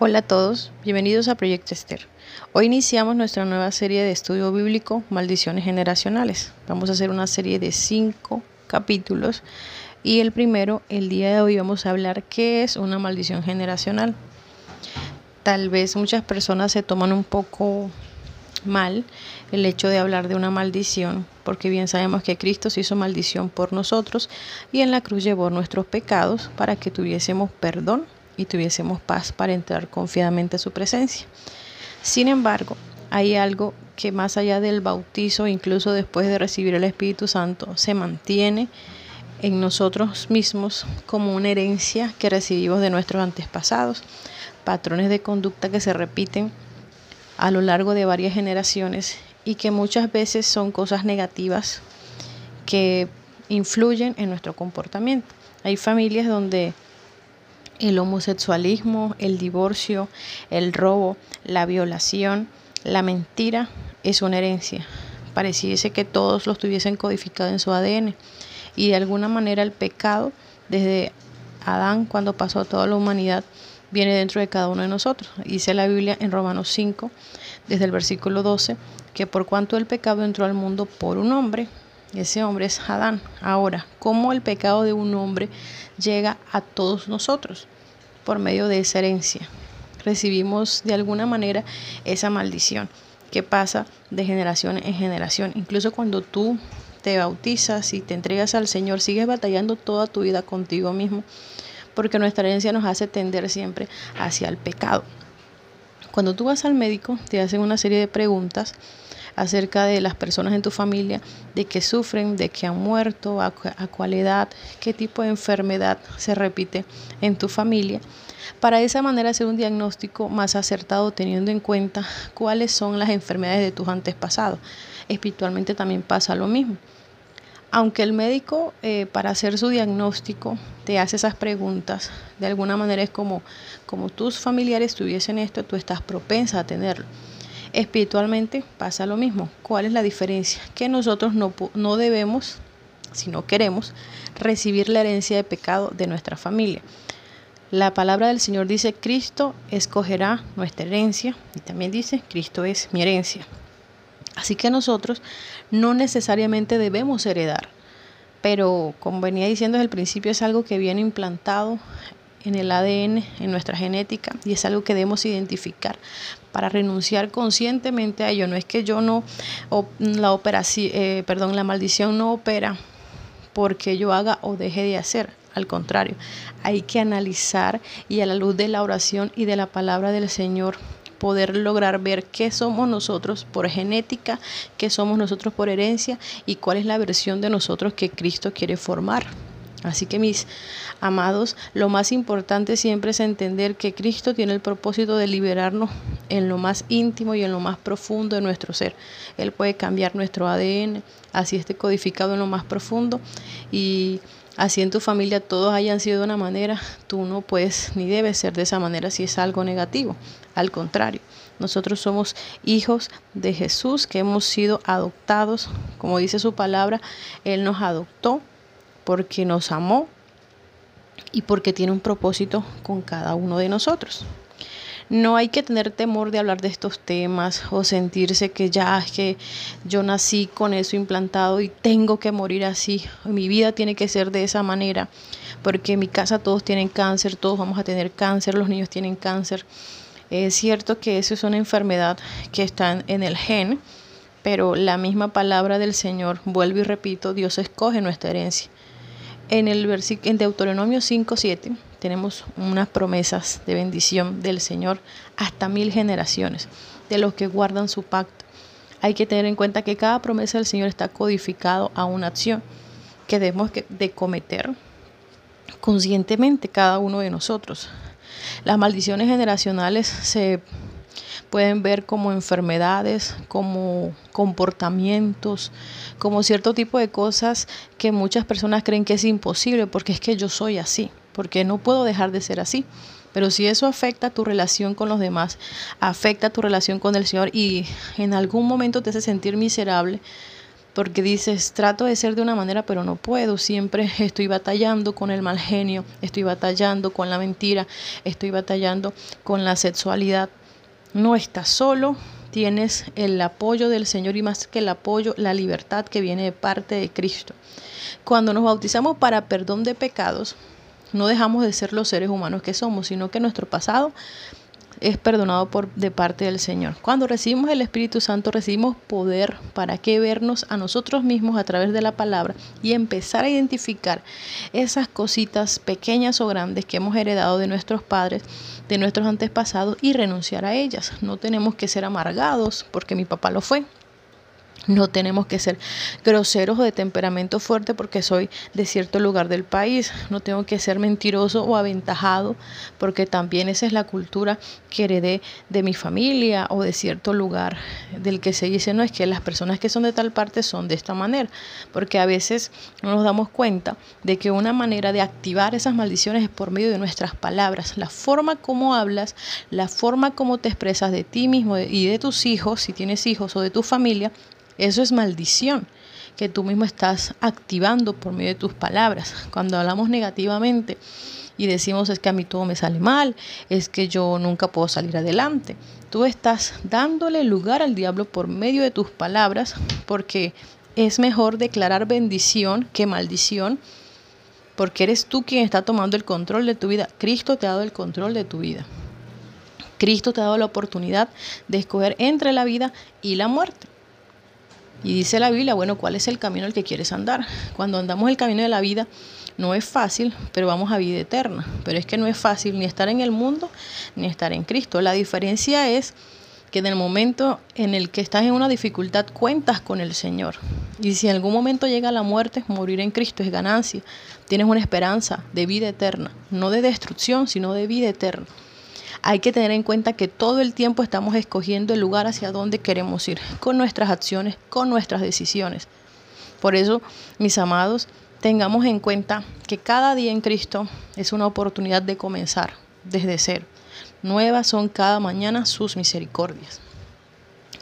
Hola a todos, bienvenidos a Proyecto Esther. Hoy iniciamos nuestra nueva serie de estudio bíblico Maldiciones Generacionales. Vamos a hacer una serie de cinco capítulos y el primero, el día de hoy, vamos a hablar qué es una maldición generacional. Tal vez muchas personas se toman un poco mal el hecho de hablar de una maldición, porque bien sabemos que Cristo se hizo maldición por nosotros y en la cruz llevó nuestros pecados para que tuviésemos perdón y tuviésemos paz para entrar confiadamente a su presencia. Sin embargo, hay algo que más allá del bautizo, incluso después de recibir el Espíritu Santo, se mantiene en nosotros mismos como una herencia que recibimos de nuestros antepasados, patrones de conducta que se repiten a lo largo de varias generaciones y que muchas veces son cosas negativas que influyen en nuestro comportamiento. Hay familias donde el homosexualismo, el divorcio, el robo, la violación, la mentira es una herencia. Pareciese que todos los tuviesen codificado en su ADN y de alguna manera el pecado desde Adán cuando pasó a toda la humanidad viene dentro de cada uno de nosotros. Dice la Biblia en Romanos 5, desde el versículo 12, que por cuanto el pecado entró al mundo por un hombre, ese hombre es Adán. Ahora, ¿cómo el pecado de un hombre llega a todos nosotros? Por medio de esa herencia. Recibimos de alguna manera esa maldición que pasa de generación en generación. Incluso cuando tú te bautizas y te entregas al Señor, sigues batallando toda tu vida contigo mismo, porque nuestra herencia nos hace tender siempre hacia el pecado. Cuando tú vas al médico, te hacen una serie de preguntas acerca de las personas en tu familia, de que sufren, de que han muerto, a, cuál edad, qué tipo de enfermedad se repite en tu familia, para de esa manera hacer un diagnóstico más acertado teniendo en cuenta cuáles son las enfermedades de tus antepasados. Espiritualmente también pasa lo mismo. Aunque el médico eh, para hacer su diagnóstico te hace esas preguntas, de alguna manera es como, como tus familiares tuviesen esto, tú estás propensa a tenerlo. Espiritualmente pasa lo mismo. ¿Cuál es la diferencia? Que nosotros no, no debemos, si no queremos, recibir la herencia de pecado de nuestra familia. La palabra del Señor dice, Cristo escogerá nuestra herencia y también dice, Cristo es mi herencia. Así que nosotros no necesariamente debemos heredar, pero como venía diciendo desde el principio, es algo que viene implantado en el ADN, en nuestra genética, y es algo que debemos identificar para renunciar conscientemente a ello. No es que yo no, la operación, eh, perdón, la maldición no opera porque yo haga o deje de hacer. Al contrario, hay que analizar y a la luz de la oración y de la palabra del Señor poder lograr ver qué somos nosotros por genética, qué somos nosotros por herencia y cuál es la versión de nosotros que Cristo quiere formar. Así que mis amados, lo más importante siempre es entender que Cristo tiene el propósito de liberarnos en lo más íntimo y en lo más profundo de nuestro ser. Él puede cambiar nuestro ADN, así esté codificado en lo más profundo y así en tu familia todos hayan sido de una manera, tú no puedes ni debes ser de esa manera si es algo negativo. Al contrario, nosotros somos hijos de Jesús que hemos sido adoptados, como dice su palabra, Él nos adoptó porque nos amó y porque tiene un propósito con cada uno de nosotros. No hay que tener temor de hablar de estos temas o sentirse que ya es que yo nací con eso implantado y tengo que morir así. Mi vida tiene que ser de esa manera, porque en mi casa todos tienen cáncer, todos vamos a tener cáncer, los niños tienen cáncer. Es cierto que eso es una enfermedad que está en el gen, pero la misma palabra del Señor, vuelvo y repito, Dios escoge nuestra herencia. En el versículo en Deuteronomio 5:7 tenemos unas promesas de bendición del Señor hasta mil generaciones de los que guardan su pacto. Hay que tener en cuenta que cada promesa del Señor está codificado a una acción que debemos de cometer conscientemente cada uno de nosotros. Las maldiciones generacionales se pueden ver como enfermedades, como comportamientos, como cierto tipo de cosas que muchas personas creen que es imposible porque es que yo soy así, porque no puedo dejar de ser así. Pero si eso afecta tu relación con los demás, afecta tu relación con el Señor y en algún momento te hace sentir miserable, porque dices, trato de ser de una manera, pero no puedo. Siempre estoy batallando con el mal genio, estoy batallando con la mentira, estoy batallando con la sexualidad. No estás solo, tienes el apoyo del Señor y más que el apoyo, la libertad que viene de parte de Cristo. Cuando nos bautizamos para perdón de pecados, no dejamos de ser los seres humanos que somos, sino que nuestro pasado es perdonado por de parte del Señor. Cuando recibimos el Espíritu Santo recibimos poder para que vernos a nosotros mismos a través de la palabra y empezar a identificar esas cositas pequeñas o grandes que hemos heredado de nuestros padres, de nuestros antepasados y renunciar a ellas. No tenemos que ser amargados porque mi papá lo fue. No tenemos que ser groseros o de temperamento fuerte porque soy de cierto lugar del país. No tengo que ser mentiroso o aventajado porque también esa es la cultura que heredé de mi familia o de cierto lugar del que se dice, no es que las personas que son de tal parte son de esta manera. Porque a veces no nos damos cuenta de que una manera de activar esas maldiciones es por medio de nuestras palabras. La forma como hablas, la forma como te expresas de ti mismo y de tus hijos, si tienes hijos o de tu familia, eso es maldición que tú mismo estás activando por medio de tus palabras. Cuando hablamos negativamente y decimos es que a mí todo me sale mal, es que yo nunca puedo salir adelante. Tú estás dándole lugar al diablo por medio de tus palabras porque es mejor declarar bendición que maldición porque eres tú quien está tomando el control de tu vida. Cristo te ha dado el control de tu vida. Cristo te ha dado la oportunidad de escoger entre la vida y la muerte. Y dice la Biblia, bueno, ¿cuál es el camino al que quieres andar? Cuando andamos el camino de la vida, no es fácil, pero vamos a vida eterna. Pero es que no es fácil ni estar en el mundo ni estar en Cristo. La diferencia es que en el momento en el que estás en una dificultad cuentas con el Señor. Y si en algún momento llega la muerte, morir en Cristo es ganancia. Tienes una esperanza de vida eterna, no de destrucción, sino de vida eterna hay que tener en cuenta que todo el tiempo estamos escogiendo el lugar hacia donde queremos ir, con nuestras acciones, con nuestras decisiones. Por eso, mis amados, tengamos en cuenta que cada día en Cristo es una oportunidad de comenzar desde cero. Nuevas son cada mañana sus misericordias.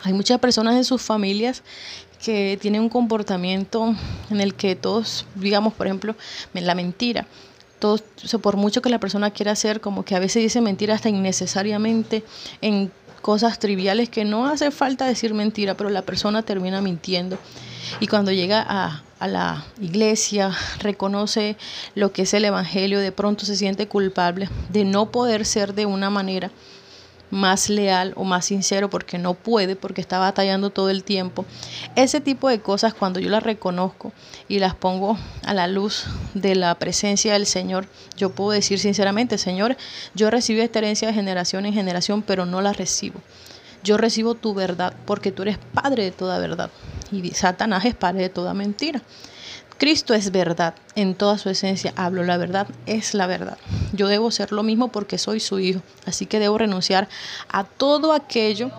Hay muchas personas en sus familias que tienen un comportamiento en el que todos, digamos, por ejemplo, la mentira todo, por mucho que la persona quiera hacer, como que a veces dice mentira hasta innecesariamente en cosas triviales que no hace falta decir mentira, pero la persona termina mintiendo. Y cuando llega a, a la iglesia, reconoce lo que es el Evangelio, de pronto se siente culpable de no poder ser de una manera más leal o más sincero porque no puede, porque está batallando todo el tiempo. Ese tipo de cosas cuando yo las reconozco y las pongo a la luz de la presencia del Señor, yo puedo decir sinceramente, Señor, yo recibo esta herencia de generación en generación, pero no la recibo. Yo recibo tu verdad porque tú eres Padre de toda verdad y Satanás es Padre de toda mentira. Cristo es verdad, en toda su esencia hablo, la verdad es la verdad. Yo debo ser lo mismo porque soy su hijo, así que debo renunciar a todo aquello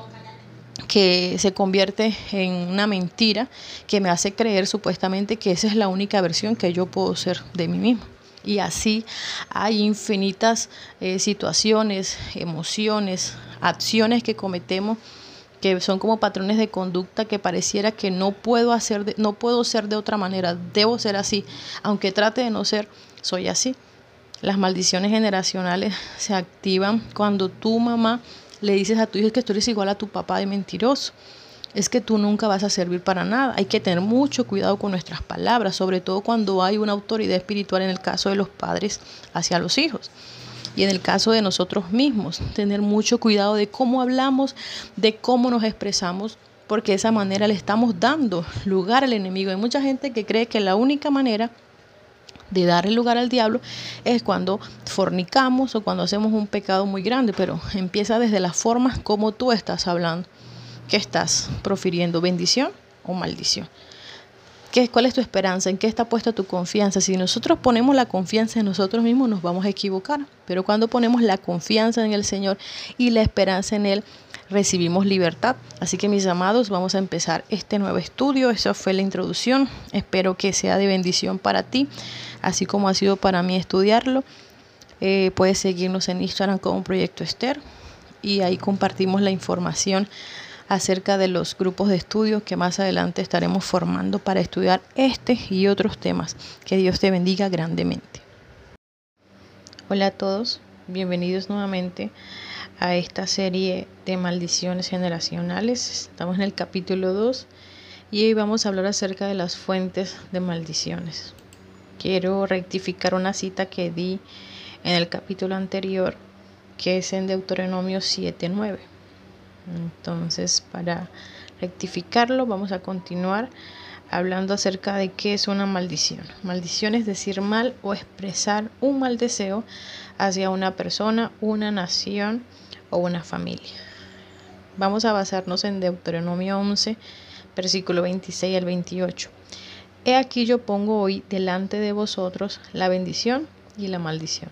que se convierte en una mentira que me hace creer supuestamente que esa es la única versión que yo puedo ser de mí mismo. Y así hay infinitas eh, situaciones, emociones, acciones que cometemos que son como patrones de conducta que pareciera que no puedo hacer no puedo ser de otra manera, debo ser así, aunque trate de no ser, soy así. Las maldiciones generacionales se activan cuando tu mamá le dices a tu hijo que tú eres igual a tu papá de mentiroso. Es que tú nunca vas a servir para nada. Hay que tener mucho cuidado con nuestras palabras, sobre todo cuando hay una autoridad espiritual en el caso de los padres hacia los hijos y en el caso de nosotros mismos, tener mucho cuidado de cómo hablamos, de cómo nos expresamos, porque de esa manera le estamos dando lugar al enemigo. Hay mucha gente que cree que la única manera de darle lugar al diablo es cuando fornicamos o cuando hacemos un pecado muy grande, pero empieza desde las formas como tú estás hablando. ¿Qué estás profiriendo? ¿Bendición o maldición? ¿Qué, ¿Cuál es tu esperanza? ¿En qué está puesta tu confianza? Si nosotros ponemos la confianza en nosotros mismos, nos vamos a equivocar. Pero cuando ponemos la confianza en el Señor y la esperanza en Él, recibimos libertad. Así que mis amados, vamos a empezar este nuevo estudio. Esa fue la introducción. Espero que sea de bendición para ti, así como ha sido para mí estudiarlo. Eh, puedes seguirnos en Instagram como Proyecto Esther y ahí compartimos la información acerca de los grupos de estudio que más adelante estaremos formando para estudiar este y otros temas. Que Dios te bendiga grandemente. Hola a todos, bienvenidos nuevamente a esta serie de maldiciones generacionales. Estamos en el capítulo 2 y hoy vamos a hablar acerca de las fuentes de maldiciones. Quiero rectificar una cita que di en el capítulo anterior, que es en Deuteronomio 7.9. Entonces, para rectificarlo, vamos a continuar hablando acerca de qué es una maldición. Maldición es decir mal o expresar un mal deseo hacia una persona, una nación o una familia. Vamos a basarnos en Deuteronomio 11, versículo 26 al 28. He aquí yo pongo hoy delante de vosotros la bendición y la maldición.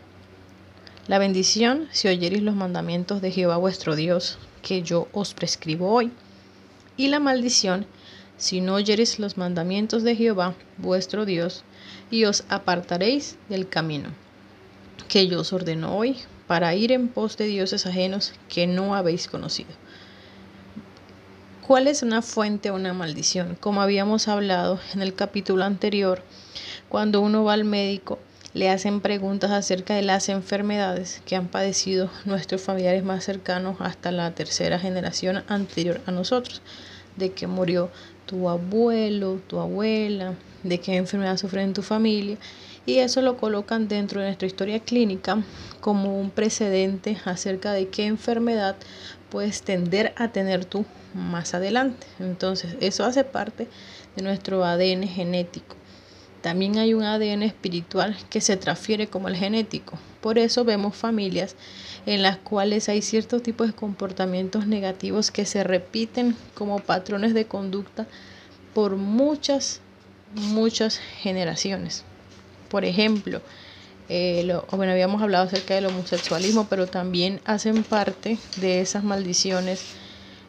La bendición si oyereis los mandamientos de Jehová vuestro Dios, que yo os prescribo hoy. Y la maldición si no oyereis los mandamientos de Jehová vuestro Dios, y os apartaréis del camino que yo os ordeno hoy, para ir en pos de dioses ajenos que no habéis conocido. ¿Cuál es una fuente o una maldición? Como habíamos hablado en el capítulo anterior, cuando uno va al médico, le hacen preguntas acerca de las enfermedades que han padecido nuestros familiares más cercanos hasta la tercera generación anterior a nosotros, de que murió tu abuelo, tu abuela, de qué enfermedad sufre en tu familia, y eso lo colocan dentro de nuestra historia clínica como un precedente acerca de qué enfermedad puedes tender a tener tú más adelante. Entonces, eso hace parte de nuestro ADN genético. También hay un ADN espiritual que se transfiere como el genético. Por eso vemos familias en las cuales hay ciertos tipos de comportamientos negativos que se repiten como patrones de conducta por muchas, muchas generaciones. Por ejemplo, eh, bueno, habíamos hablado acerca del homosexualismo, pero también hacen parte de esas maldiciones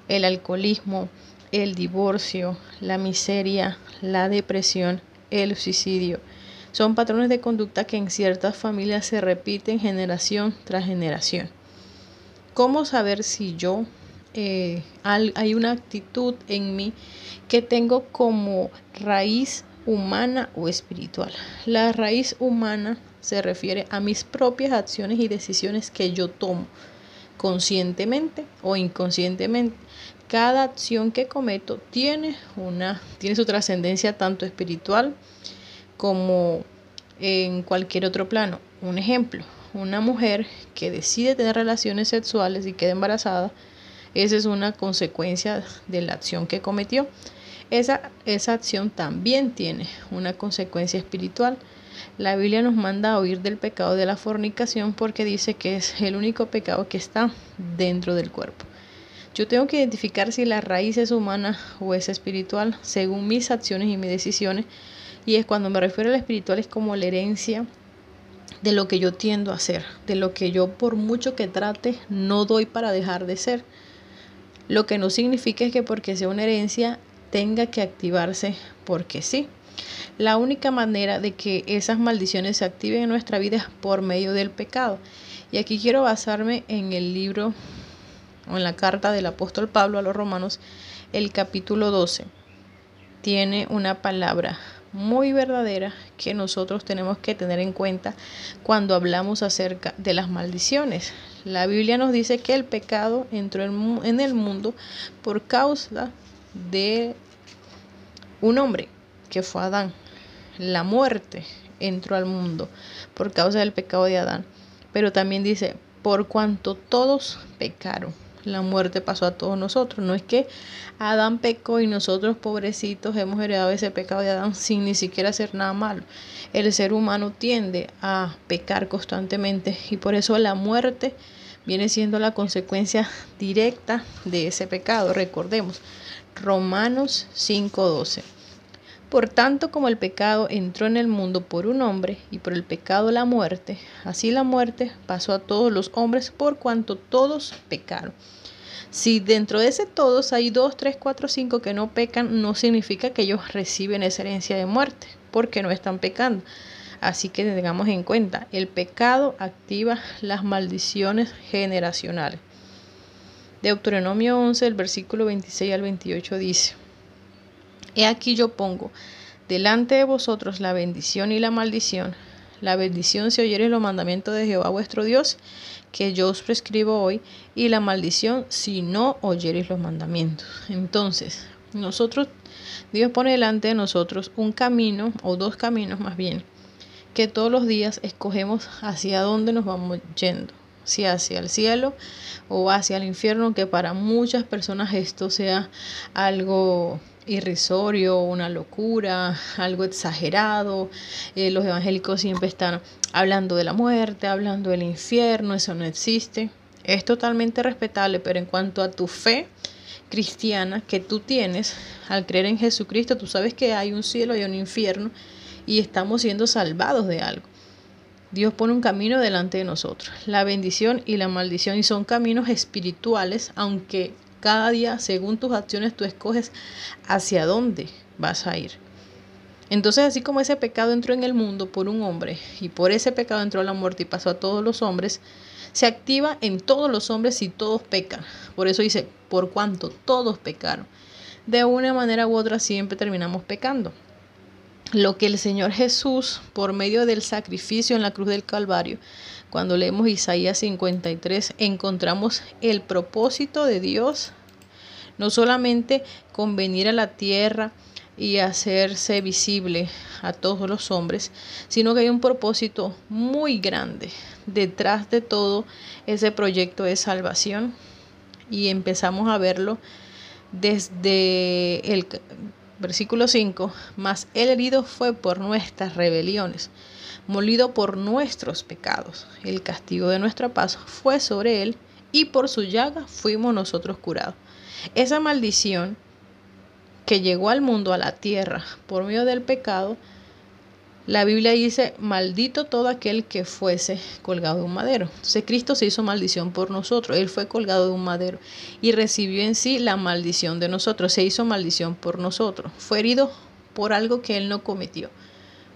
el alcoholismo, el divorcio, la miseria, la depresión el suicidio. Son patrones de conducta que en ciertas familias se repiten generación tras generación. ¿Cómo saber si yo eh, hay una actitud en mí que tengo como raíz humana o espiritual? La raíz humana se refiere a mis propias acciones y decisiones que yo tomo conscientemente o inconscientemente. Cada acción que cometo tiene una tiene su trascendencia tanto espiritual como en cualquier otro plano. Un ejemplo, una mujer que decide tener relaciones sexuales y queda embarazada, esa es una consecuencia de la acción que cometió. Esa, esa acción también tiene una consecuencia espiritual. La Biblia nos manda a huir del pecado de la fornicación porque dice que es el único pecado que está dentro del cuerpo. Yo tengo que identificar si la raíz es humana o es espiritual según mis acciones y mis decisiones. Y es cuando me refiero a la espiritual es como la herencia de lo que yo tiendo a hacer, de lo que yo por mucho que trate no doy para dejar de ser. Lo que no significa es que porque sea una herencia tenga que activarse porque sí. La única manera de que esas maldiciones se activen en nuestra vida es por medio del pecado. Y aquí quiero basarme en el libro o en la carta del apóstol Pablo a los romanos, el capítulo 12, tiene una palabra muy verdadera que nosotros tenemos que tener en cuenta cuando hablamos acerca de las maldiciones. La Biblia nos dice que el pecado entró en el mundo por causa de un hombre que fue Adán. La muerte entró al mundo por causa del pecado de Adán. Pero también dice, por cuanto todos pecaron la muerte pasó a todos nosotros. No es que Adán pecó y nosotros pobrecitos hemos heredado ese pecado de Adán sin ni siquiera hacer nada malo. El ser humano tiende a pecar constantemente y por eso la muerte viene siendo la consecuencia directa de ese pecado. Recordemos, Romanos 5:12. Por tanto, como el pecado entró en el mundo por un hombre y por el pecado la muerte, así la muerte pasó a todos los hombres por cuanto todos pecaron. Si dentro de ese todos hay dos, tres, cuatro, cinco que no pecan, no significa que ellos reciben esa herencia de muerte, porque no están pecando. Así que tengamos en cuenta, el pecado activa las maldiciones generacionales. Deuteronomio 11, el versículo 26 al 28 dice, He aquí yo pongo delante de vosotros la bendición y la maldición. La bendición si oyeres los mandamientos de Jehová vuestro Dios, que yo os prescribo hoy, y la maldición si no oyeres los mandamientos. Entonces, nosotros, Dios pone delante de nosotros un camino, o dos caminos más bien, que todos los días escogemos hacia dónde nos vamos yendo, si hacia el cielo o hacia el infierno, que para muchas personas esto sea algo irrisorio, una locura, algo exagerado. Eh, los evangélicos siempre están hablando de la muerte, hablando del infierno, eso no existe. Es totalmente respetable, pero en cuanto a tu fe cristiana que tú tienes, al creer en Jesucristo, tú sabes que hay un cielo y un infierno y estamos siendo salvados de algo. Dios pone un camino delante de nosotros, la bendición y la maldición, y son caminos espirituales, aunque cada día, según tus acciones, tú escoges hacia dónde vas a ir. Entonces, así como ese pecado entró en el mundo por un hombre y por ese pecado entró la muerte y pasó a todos los hombres, se activa en todos los hombres y todos pecan. Por eso dice, por cuanto todos pecaron. De una manera u otra siempre terminamos pecando. Lo que el Señor Jesús, por medio del sacrificio en la cruz del Calvario, cuando leemos Isaías 53, encontramos el propósito de Dios, no solamente con venir a la tierra y hacerse visible a todos los hombres, sino que hay un propósito muy grande detrás de todo ese proyecto de salvación y empezamos a verlo desde el versículo 5, mas el herido fue por nuestras rebeliones molido por nuestros pecados. El castigo de nuestra paz fue sobre él y por su llaga fuimos nosotros curados. Esa maldición que llegó al mundo, a la tierra, por medio del pecado, la Biblia dice, maldito todo aquel que fuese colgado de un madero. Entonces Cristo se hizo maldición por nosotros. Él fue colgado de un madero y recibió en sí la maldición de nosotros. Se hizo maldición por nosotros. Fue herido por algo que él no cometió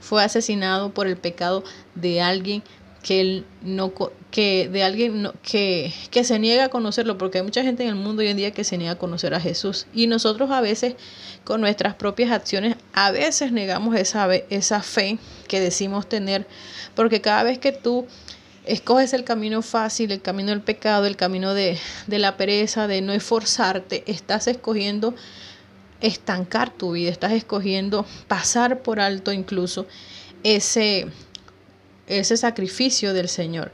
fue asesinado por el pecado de alguien que él no que de alguien que, que se niega a conocerlo porque hay mucha gente en el mundo hoy en día que se niega a conocer a Jesús. Y nosotros a veces con nuestras propias acciones a veces negamos esa, esa fe que decimos tener porque cada vez que tú escoges el camino fácil, el camino del pecado, el camino de, de la pereza, de no esforzarte, estás escogiendo estancar tu vida, estás escogiendo pasar por alto incluso ese, ese sacrificio del Señor.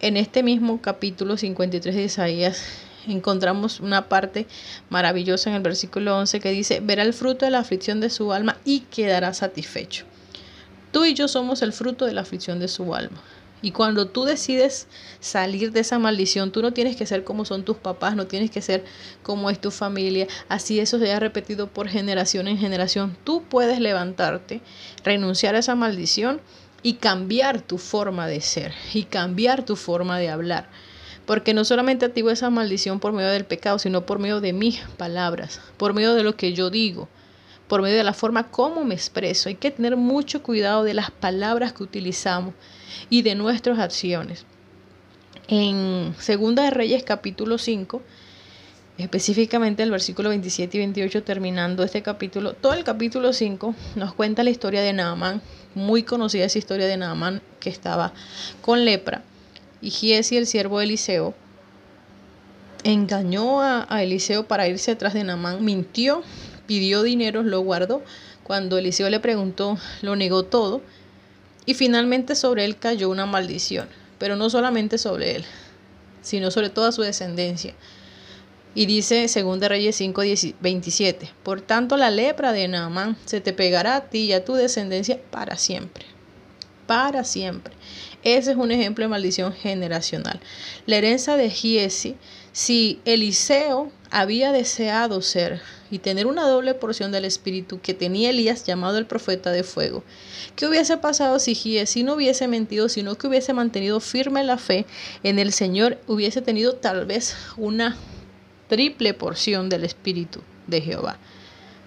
En este mismo capítulo 53 de Isaías encontramos una parte maravillosa en el versículo 11 que dice, verá el fruto de la aflicción de su alma y quedará satisfecho. Tú y yo somos el fruto de la aflicción de su alma. Y cuando tú decides salir de esa maldición, tú no tienes que ser como son tus papás, no tienes que ser como es tu familia. Así eso se ha repetido por generación en generación. Tú puedes levantarte, renunciar a esa maldición y cambiar tu forma de ser y cambiar tu forma de hablar. Porque no solamente activo esa maldición por medio del pecado, sino por medio de mis palabras, por medio de lo que yo digo, por medio de la forma como me expreso. Hay que tener mucho cuidado de las palabras que utilizamos y de nuestras acciones. En Segunda de Reyes capítulo 5, específicamente el versículo 27 y 28 terminando este capítulo, todo el capítulo 5 nos cuenta la historia de Naamán, muy conocida esa historia de Naamán que estaba con lepra. Y Giesi, el siervo de Eliseo, engañó a, a, Eliseo para irse atrás de Naamán, mintió, pidió dinero, lo guardó. Cuando Eliseo le preguntó, lo negó todo y finalmente sobre él cayó una maldición, pero no solamente sobre él, sino sobre toda su descendencia. Y dice 2 Reyes 5, 27, por tanto la lepra de Naamán se te pegará a ti y a tu descendencia para siempre. Para siempre. Ese es un ejemplo de maldición generacional. La herencia de Giesi, si Eliseo había deseado ser y tener una doble porción del espíritu que tenía Elías llamado el profeta de fuego. ¿Qué hubiese pasado si Giesi no hubiese mentido, sino que hubiese mantenido firme la fe en el Señor, hubiese tenido tal vez una triple porción del espíritu de Jehová?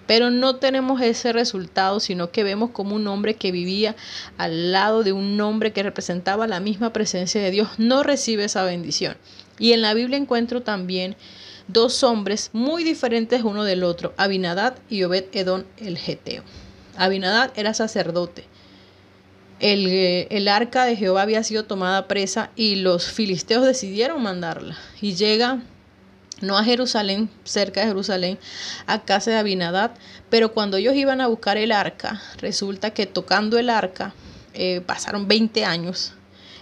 Pero no tenemos ese resultado, sino que vemos como un hombre que vivía al lado de un hombre que representaba la misma presencia de Dios no recibe esa bendición. Y en la Biblia encuentro también dos hombres muy diferentes uno del otro, Abinadad y Obed Edom el Geteo. Abinadad era sacerdote. El, eh, el, arca de Jehová había sido tomada presa y los filisteos decidieron mandarla. Y llega no a Jerusalén, cerca de Jerusalén, a casa de Abinadad, pero cuando ellos iban a buscar el arca, resulta que tocando el arca, eh, pasaron 20 años,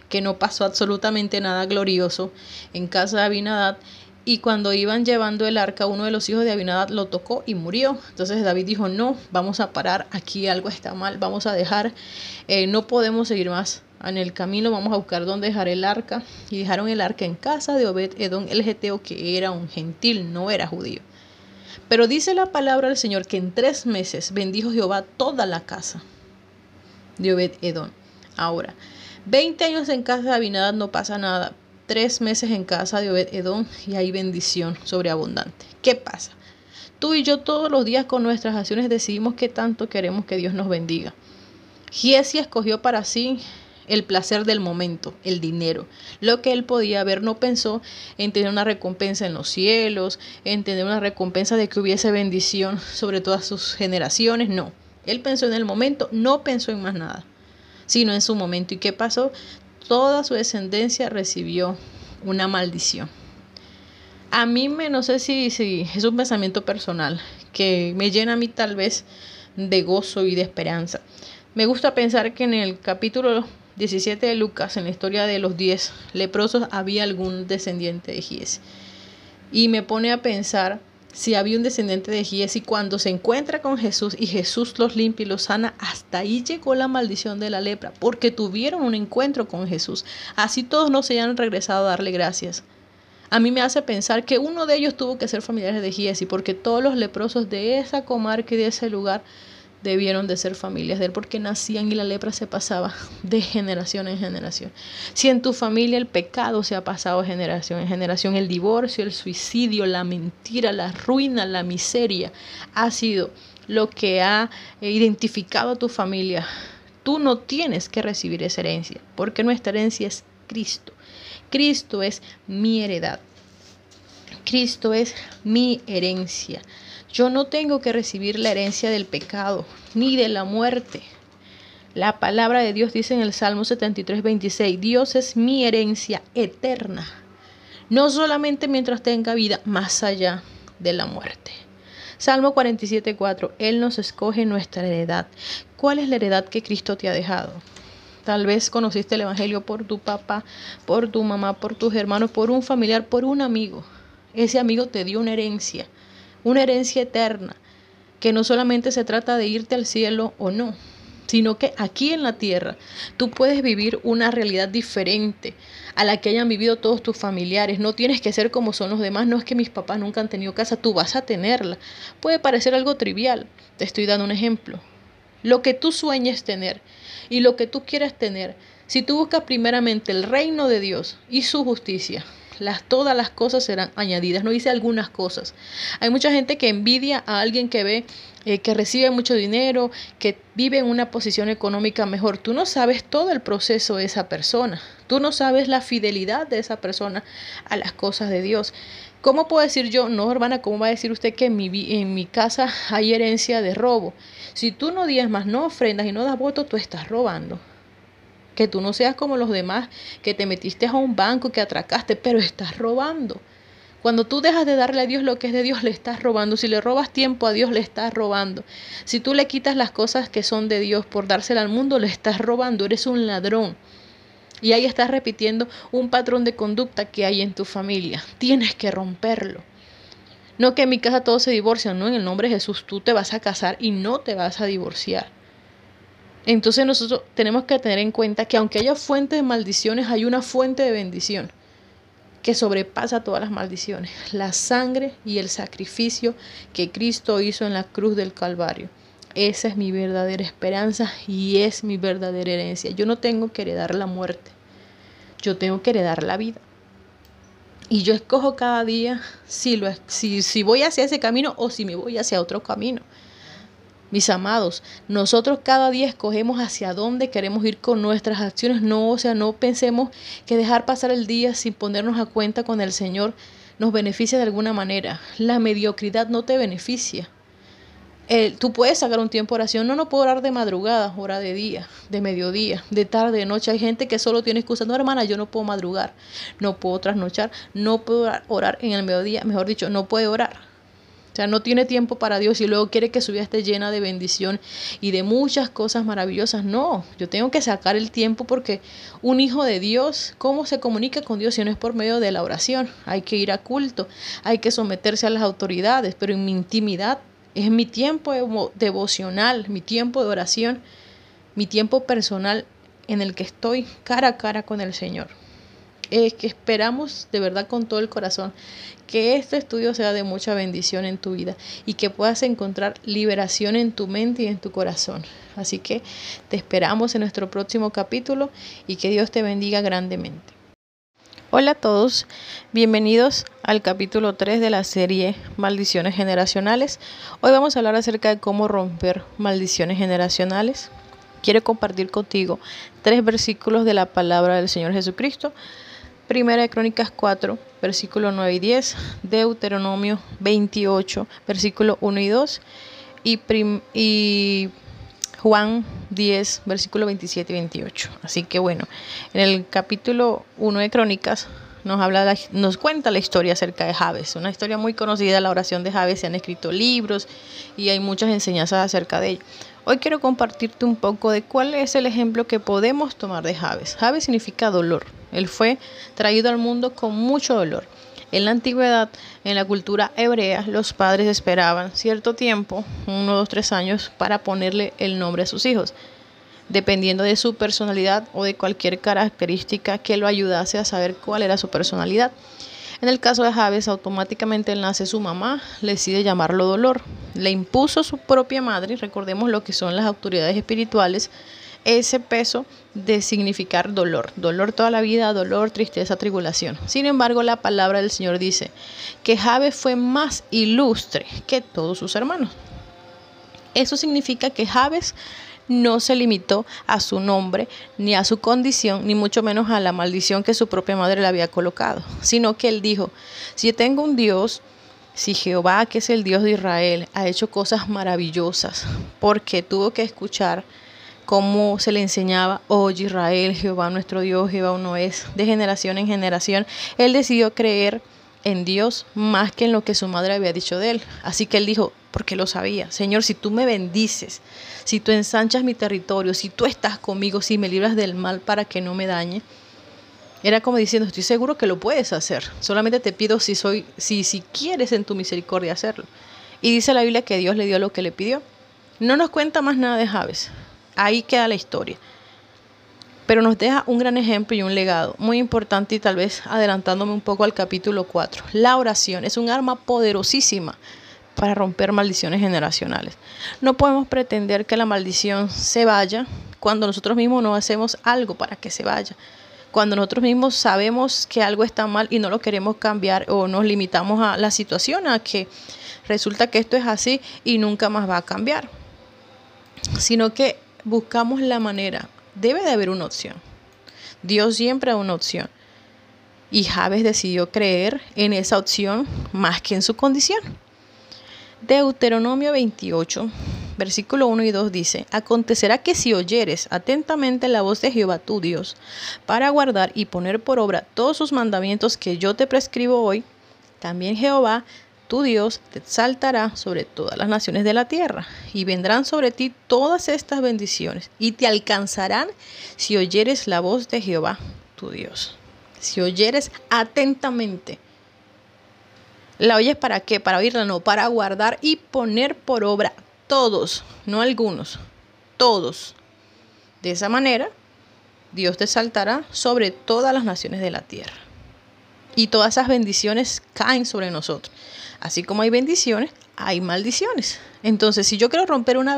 que no pasó absolutamente nada glorioso en casa de Abinadad, y cuando iban llevando el arca, uno de los hijos de Abinadad lo tocó y murió. Entonces David dijo, no, vamos a parar, aquí algo está mal, vamos a dejar, eh, no podemos seguir más en el camino, vamos a buscar dónde dejar el arca. Y dejaron el arca en casa de Obed Edom el Geteo, que era un gentil, no era judío. Pero dice la palabra del Señor que en tres meses bendijo Jehová toda la casa de Obed Edom. Ahora, 20 años en casa de Abinadad no pasa nada, tres meses en casa de Obed Edom y hay bendición sobreabundante. ¿Qué pasa? Tú y yo todos los días con nuestras acciones decidimos qué tanto queremos que Dios nos bendiga. Giesi escogió para sí el placer del momento, el dinero. Lo que él podía ver, no pensó en tener una recompensa en los cielos, en tener una recompensa de que hubiese bendición sobre todas sus generaciones, no. Él pensó en el momento, no pensó en más nada, sino en su momento. ¿Y qué pasó? toda su descendencia recibió una maldición. A mí me, no sé si, si es un pensamiento personal que me llena a mí tal vez de gozo y de esperanza. Me gusta pensar que en el capítulo 17 de Lucas, en la historia de los 10 leprosos, había algún descendiente de Gies. Y me pone a pensar si había un descendiente de Gies y cuando se encuentra con Jesús y Jesús los limpia y los sana, hasta ahí llegó la maldición de la lepra, porque tuvieron un encuentro con Jesús. Así todos no se hayan regresado a darle gracias. A mí me hace pensar que uno de ellos tuvo que ser familiares de Giesi, porque todos los leprosos de esa comarca y de ese lugar debieron de ser familias de él porque nacían y la lepra se pasaba de generación en generación. Si en tu familia el pecado se ha pasado de generación en generación, el divorcio, el suicidio, la mentira, la ruina, la miseria, ha sido lo que ha identificado a tu familia, tú no tienes que recibir esa herencia, porque nuestra herencia es Cristo. Cristo es mi heredad. Cristo es mi herencia. Yo no tengo que recibir la herencia del pecado ni de la muerte. La palabra de Dios dice en el Salmo 73, 26, Dios es mi herencia eterna, no solamente mientras tenga vida, más allá de la muerte. Salmo 47, 4, Él nos escoge nuestra heredad. ¿Cuál es la heredad que Cristo te ha dejado? Tal vez conociste el Evangelio por tu papá, por tu mamá, por tus hermanos, por un familiar, por un amigo. Ese amigo te dio una herencia una herencia eterna, que no solamente se trata de irte al cielo o no, sino que aquí en la tierra tú puedes vivir una realidad diferente a la que hayan vivido todos tus familiares. No tienes que ser como son los demás. No es que mis papás nunca han tenido casa, tú vas a tenerla. Puede parecer algo trivial. Te estoy dando un ejemplo. Lo que tú sueñes tener y lo que tú quieres tener, si tú buscas primeramente el reino de Dios y su justicia, las, todas las cosas serán añadidas, no dice algunas cosas. Hay mucha gente que envidia a alguien que ve eh, que recibe mucho dinero, que vive en una posición económica mejor. Tú no sabes todo el proceso de esa persona, tú no sabes la fidelidad de esa persona a las cosas de Dios. ¿Cómo puedo decir yo, no, hermana, cómo va a decir usted que en mi, en mi casa hay herencia de robo? Si tú no diezmas, no ofrendas y no das voto, tú estás robando que tú no seas como los demás, que te metiste a un banco, que atracaste, pero estás robando. Cuando tú dejas de darle a Dios lo que es de Dios, le estás robando. Si le robas tiempo a Dios, le estás robando. Si tú le quitas las cosas que son de Dios por dársela al mundo, le estás robando. Eres un ladrón. Y ahí estás repitiendo un patrón de conducta que hay en tu familia. Tienes que romperlo. No que en mi casa todos se divorcian, no, en el nombre de Jesús tú te vas a casar y no te vas a divorciar. Entonces nosotros tenemos que tener en cuenta que aunque haya fuente de maldiciones, hay una fuente de bendición que sobrepasa todas las maldiciones, la sangre y el sacrificio que Cristo hizo en la cruz del Calvario. Esa es mi verdadera esperanza y es mi verdadera herencia. Yo no tengo que heredar la muerte, yo tengo que heredar la vida. Y yo escojo cada día si, lo, si, si voy hacia ese camino o si me voy hacia otro camino. Mis amados, nosotros cada día escogemos hacia dónde queremos ir con nuestras acciones. No, o sea, no pensemos que dejar pasar el día sin ponernos a cuenta con el Señor nos beneficia de alguna manera. La mediocridad no te beneficia. tú puedes sacar un tiempo de oración. No, no puedo orar de madrugada, hora de día, de mediodía, de tarde, de noche. Hay gente que solo tiene excusa. No, hermana, yo no puedo madrugar, no puedo trasnochar, no puedo orar en el mediodía. Mejor dicho, no puede orar. O sea, no tiene tiempo para Dios y luego quiere que su vida esté llena de bendición y de muchas cosas maravillosas. No, yo tengo que sacar el tiempo porque un hijo de Dios, ¿cómo se comunica con Dios si no es por medio de la oración? Hay que ir a culto, hay que someterse a las autoridades, pero en mi intimidad es mi tiempo devocional, mi tiempo de oración, mi tiempo personal en el que estoy cara a cara con el Señor es que esperamos de verdad con todo el corazón que este estudio sea de mucha bendición en tu vida y que puedas encontrar liberación en tu mente y en tu corazón. Así que te esperamos en nuestro próximo capítulo y que Dios te bendiga grandemente. Hola a todos, bienvenidos al capítulo 3 de la serie Maldiciones Generacionales. Hoy vamos a hablar acerca de cómo romper maldiciones generacionales. Quiero compartir contigo tres versículos de la palabra del Señor Jesucristo Primera de Crónicas 4, versículo 9 y 10, Deuteronomio 28, versículo 1 y 2, y, Juan 10, versículo 27 y 28. Así que bueno, en el capítulo 1 de Crónicas nos, habla, nos cuenta la historia acerca de Javes, una historia muy conocida, la oración de Javes, se han escrito libros y hay muchas enseñanzas acerca de ello. Hoy quiero compartirte un poco de cuál es el ejemplo que podemos tomar de Javes. Javes significa dolor. Él fue traído al mundo con mucho dolor. En la antigüedad, en la cultura hebrea, los padres esperaban cierto tiempo, uno, dos, tres años, para ponerle el nombre a sus hijos, dependiendo de su personalidad o de cualquier característica que lo ayudase a saber cuál era su personalidad. En el caso de Javes, automáticamente nace su mamá, le decide llamarlo dolor. Le impuso su propia madre, recordemos lo que son las autoridades espirituales, ese peso de significar dolor, dolor toda la vida, dolor, tristeza, tribulación. Sin embargo, la palabra del Señor dice que Javes fue más ilustre que todos sus hermanos. Eso significa que Javes no se limitó a su nombre, ni a su condición, ni mucho menos a la maldición que su propia madre le había colocado, sino que él dijo, si tengo un Dios, si Jehová, que es el Dios de Israel, ha hecho cosas maravillosas, porque tuvo que escuchar cómo se le enseñaba, oye Israel, Jehová nuestro Dios, Jehová uno es, de generación en generación, él decidió creer en Dios más que en lo que su madre había dicho de él. Así que él dijo, porque lo sabía, Señor, si tú me bendices, si tú ensanchas mi territorio, si tú estás conmigo, si me libras del mal para que no me dañe, era como diciendo, estoy seguro que lo puedes hacer. Solamente te pido si soy si si quieres en tu misericordia hacerlo. Y dice la Biblia que Dios le dio lo que le pidió. No nos cuenta más nada de Javes. Ahí queda la historia pero nos deja un gran ejemplo y un legado muy importante y tal vez adelantándome un poco al capítulo 4. La oración es un arma poderosísima para romper maldiciones generacionales. No podemos pretender que la maldición se vaya cuando nosotros mismos no hacemos algo para que se vaya. Cuando nosotros mismos sabemos que algo está mal y no lo queremos cambiar o nos limitamos a la situación, a que resulta que esto es así y nunca más va a cambiar. Sino que buscamos la manera debe de haber una opción. Dios siempre da una opción. Y Javes decidió creer en esa opción más que en su condición. Deuteronomio 28, versículo 1 y 2 dice, Acontecerá que si oyeres atentamente la voz de Jehová tu Dios, para guardar y poner por obra todos sus mandamientos que yo te prescribo hoy, también Jehová tu Dios te exaltará sobre todas las naciones de la tierra, y vendrán sobre ti todas estas bendiciones, y te alcanzarán si oyeres la voz de Jehová, tu Dios. Si oyeres atentamente. ¿La oyes para qué? Para oírla, no, para guardar y poner por obra todos, no algunos, todos. De esa manera, Dios te exaltará sobre todas las naciones de la tierra. Y todas esas bendiciones caen sobre nosotros. Así como hay bendiciones, hay maldiciones. Entonces, si yo quiero romper una,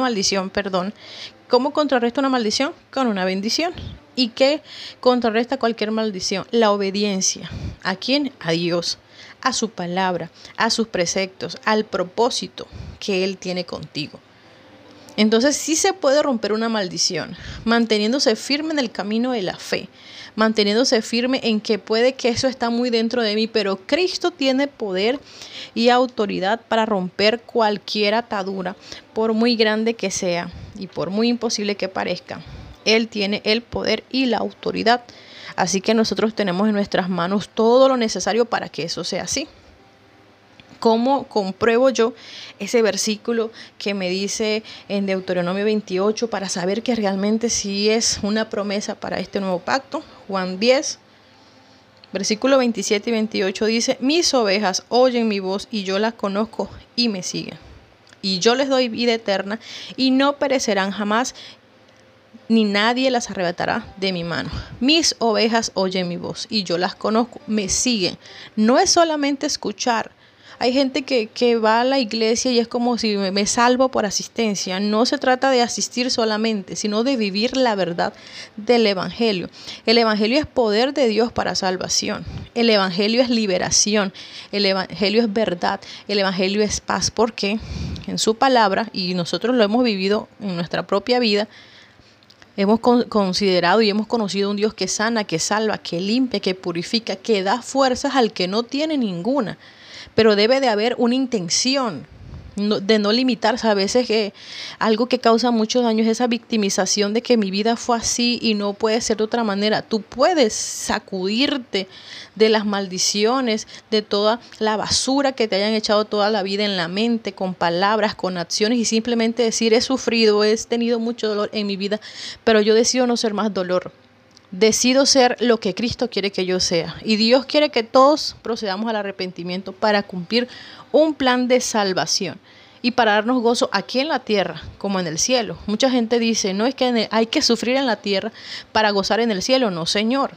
maldición, perdón, ¿cómo contrarresto una maldición? Con una bendición. ¿Y qué contrarresta cualquier maldición? La obediencia. ¿A quién? A Dios, a su palabra, a sus preceptos, al propósito que Él tiene contigo. Entonces sí se puede romper una maldición, manteniéndose firme en el camino de la fe, manteniéndose firme en que puede que eso está muy dentro de mí, pero Cristo tiene poder y autoridad para romper cualquier atadura, por muy grande que sea y por muy imposible que parezca. Él tiene el poder y la autoridad. Así que nosotros tenemos en nuestras manos todo lo necesario para que eso sea así. ¿Cómo compruebo yo ese versículo que me dice en Deuteronomio 28 para saber que realmente sí es una promesa para este nuevo pacto? Juan 10, versículo 27 y 28 dice, mis ovejas oyen mi voz y yo las conozco y me siguen. Y yo les doy vida eterna y no perecerán jamás ni nadie las arrebatará de mi mano. Mis ovejas oyen mi voz y yo las conozco, me siguen. No es solamente escuchar, hay gente que, va a la iglesia y es como si me, salvo por asistencia. No se trata de asistir solamente, sino de vivir la verdad del Evangelio. El Evangelio es poder de Dios para salvación. El Evangelio es liberación. El Evangelio es verdad. El Evangelio es paz. Porque en su palabra, y nosotros lo hemos vivido en nuestra propia vida, Hemos considerado y hemos conocido un Dios que sana, que salva, que limpia, que purifica, que da fuerzas al que no tiene ninguna pero debe de haber una intención de no limitarse a veces que algo que causa mucho daño es esa victimización de que mi vida fue así y no puede ser de otra manera. Tú puedes sacudirte de las maldiciones, de toda la basura que te hayan echado toda la vida en la mente, con palabras, con acciones y simplemente decir he sufrido, he tenido mucho dolor en mi vida, pero yo decido no ser más dolor decido ser lo que Cristo quiere que yo sea. Y Dios quiere que todos procedamos al arrepentimiento para cumplir un plan de salvación y para darnos gozo aquí en la tierra como en el cielo. Mucha gente dice, no es que hay que sufrir en la tierra para gozar en el cielo. No, Señor.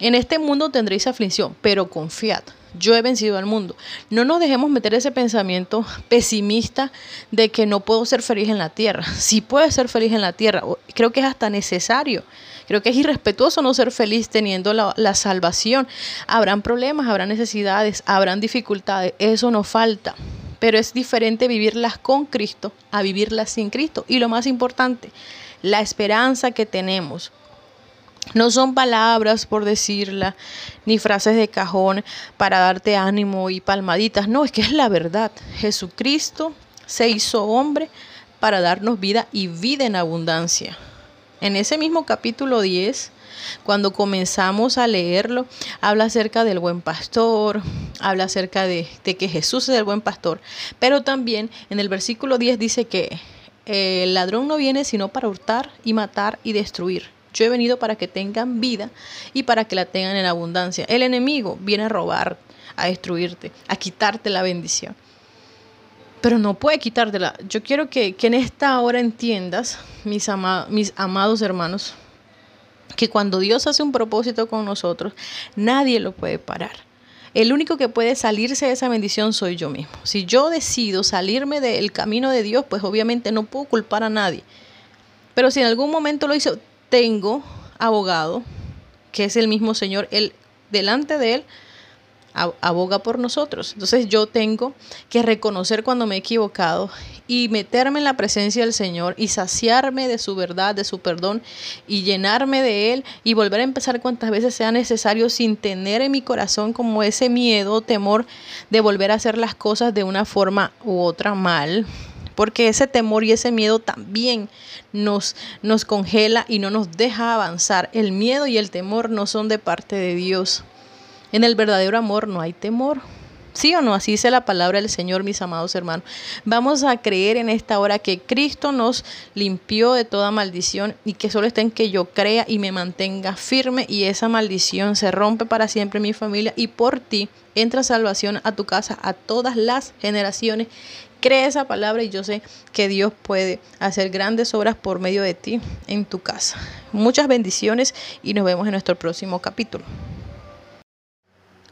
En este mundo tendréis aflicción, pero confiad. Yo he vencido al mundo. No nos dejemos meter ese pensamiento pesimista de que no puedo ser feliz en la tierra. Sí puedo ser feliz en la tierra. Creo que es hasta necesario Creo que es irrespetuoso no ser feliz teniendo la, salvación. Habrán problemas, habrán necesidades, habrán dificultades, eso no falta. Pero es diferente vivirlas con Cristo a vivirlas sin Cristo. Y lo más importante, la esperanza que tenemos. No son palabras por decirla, ni frases de cajón para darte ánimo y palmaditas. No, es que es la verdad. Jesucristo se hizo hombre para darnos vida y vida en abundancia. En ese mismo capítulo 10, cuando comenzamos a leerlo, habla acerca del buen pastor, habla acerca de, que Jesús es el buen pastor, pero también en el versículo 10 dice que eh, el ladrón no viene sino para hurtar y matar y destruir. Yo he venido para que tengan vida y para que la tengan en abundancia. El enemigo viene a robar, a destruirte, a quitarte la bendición pero no puede quitártela. Yo quiero que, en esta hora entiendas, mis, amados hermanos, que cuando Dios hace un propósito con nosotros, nadie lo puede parar. El único que puede salirse de esa bendición soy yo mismo. Si yo decido salirme del camino de Dios, pues obviamente no puedo culpar a nadie. Pero si en algún momento lo hice, tengo abogado, que es el mismo Señor, él, delante de él aboga por nosotros. Entonces yo tengo que reconocer cuando me he equivocado y meterme en la presencia del Señor y saciarme de su verdad, de su perdón y llenarme de Él y volver a empezar cuantas veces sea necesario sin tener en mi corazón como ese miedo, temor de volver a hacer las cosas de una forma u otra mal. Porque ese temor y ese miedo también nos, nos congela y no nos deja avanzar. El miedo y el temor no son de parte de Dios. En el verdadero amor no hay temor. ¿Sí o no? Así dice la palabra del Señor, mis amados hermanos. Vamos a creer en esta hora que Cristo nos limpió de toda maldición y que solo está en que yo crea y me mantenga firme y esa maldición se rompe para siempre en mi familia y por ti entra salvación a tu casa, a todas las generaciones. Cree esa palabra y yo sé que Dios puede hacer grandes obras por medio de ti en tu casa. Muchas bendiciones y nos vemos en nuestro próximo capítulo.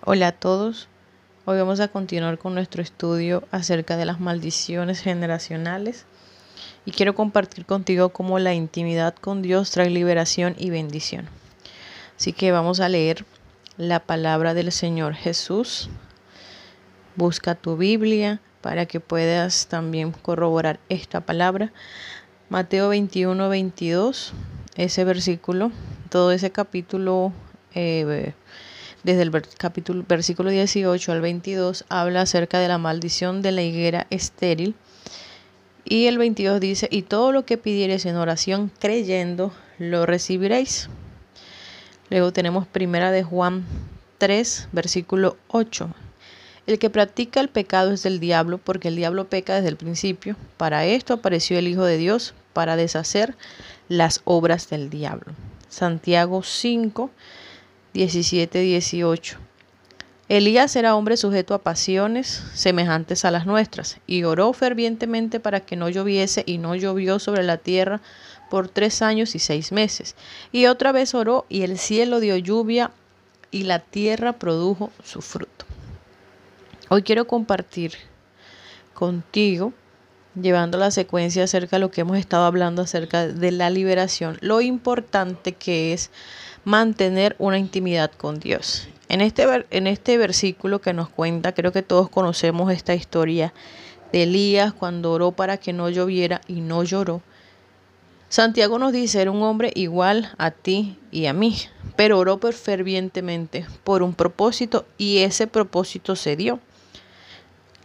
Hola a todos. Hoy vamos a continuar con nuestro estudio acerca de las maldiciones generacionales y quiero compartir contigo cómo la intimidad con Dios trae liberación y bendición. Así que vamos a leer la palabra del Señor Jesús. Busca tu Biblia, para que puedas también corroborar esta palabra. Mateo 21, 22, ese versículo, todo ese capítulo, eh, desde el capítulo, versículo 18 al 22, habla acerca de la maldición de la higuera estéril. Y el 22 dice, y todo lo que pidieres en oración creyendo, lo recibiréis. Luego tenemos primera de Juan 3, versículo 8. El que practica el pecado es del diablo, porque el diablo peca desde el principio. Para esto apareció el Hijo de Dios, para deshacer las obras del diablo. Santiago 5, 17, 18. Elías era hombre sujeto a pasiones semejantes a las nuestras, y oró fervientemente para que no lloviese, y no llovió sobre la tierra por tres años y seis meses. Y otra vez oró, y el cielo dio lluvia, y la tierra produjo su fruto. Hoy quiero compartir contigo, llevando la secuencia acerca de lo que hemos estado hablando acerca de la liberación, lo importante que es mantener una intimidad con Dios. En este, en este versículo que nos cuenta, creo que todos conocemos esta historia de Elías cuando oró para que no lloviera y no lloró. Santiago nos dice, era un hombre igual a ti y a mí, pero oró fervientemente por un propósito y ese propósito se dio.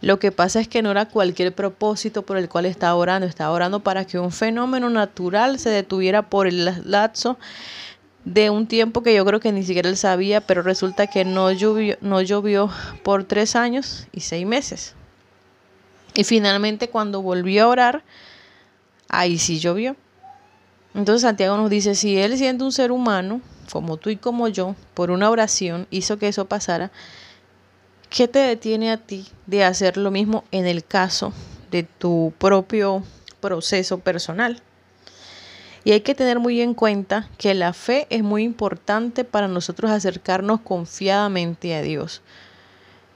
Lo que pasa es que no era cualquier propósito por el cual estaba orando, estaba orando para que un fenómeno natural se detuviera por el lapso de un tiempo que yo creo que ni siquiera él sabía, pero resulta que no llovió, no llovió por tres años y seis meses. Y finalmente cuando volvió a orar, ahí sí llovió. Entonces Santiago nos dice, si él siendo un ser humano, como tú y como yo, por una oración hizo que eso pasara, ¿Qué te detiene a ti de hacer lo mismo en el caso de tu propio proceso personal? Y hay que tener muy en cuenta que la fe es muy importante para nosotros acercarnos confiadamente a Dios.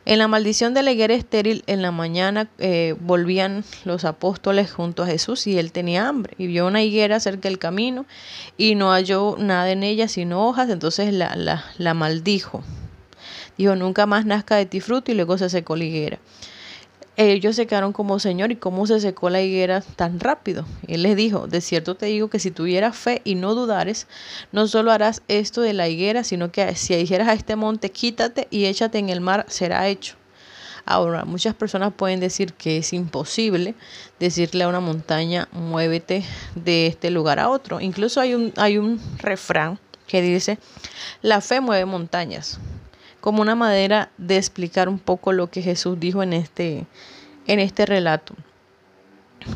En la maldición de la higuera estéril, en la mañana eh, volvían los apóstoles junto a Jesús y él tenía hambre y vio una higuera cerca del camino y no halló nada en ella sino hojas, entonces la, la, la maldijo. Dijo, nunca más nazca de ti fruto y luego se secó la higuera. Ellos se quedaron como Señor, ¿y cómo se secó la higuera tan rápido? Él les dijo, de cierto te digo que si tuvieras fe y no dudares, no solo harás esto de la higuera, sino que si dijeras a este monte, quítate y échate en el mar, será hecho. Ahora, muchas personas pueden decir que es imposible decirle a una montaña, muévete de este lugar a otro. Incluso hay un, hay un refrán que dice, la fe mueve montañas como una manera de explicar un poco lo que Jesús dijo en este, en este relato.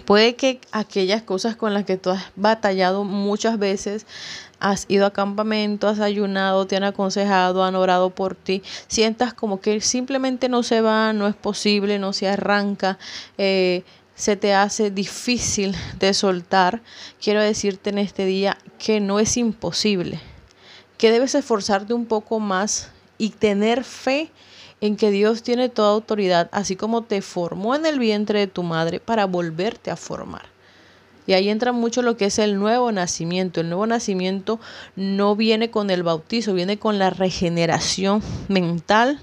Puede que aquellas cosas con las que tú has batallado muchas veces, has ido a campamento, has ayunado, te han aconsejado, han orado por ti, sientas como que simplemente no se va, no es posible, no se arranca, eh, se te hace difícil de soltar, quiero decirte en este día que no es imposible, que debes esforzarte un poco más y tener fe en que Dios tiene toda autoridad, así como te formó en el vientre de tu madre para volverte a formar. Y ahí entra mucho lo que es el nuevo nacimiento. El nuevo nacimiento no viene con el bautizo, viene con la regeneración mental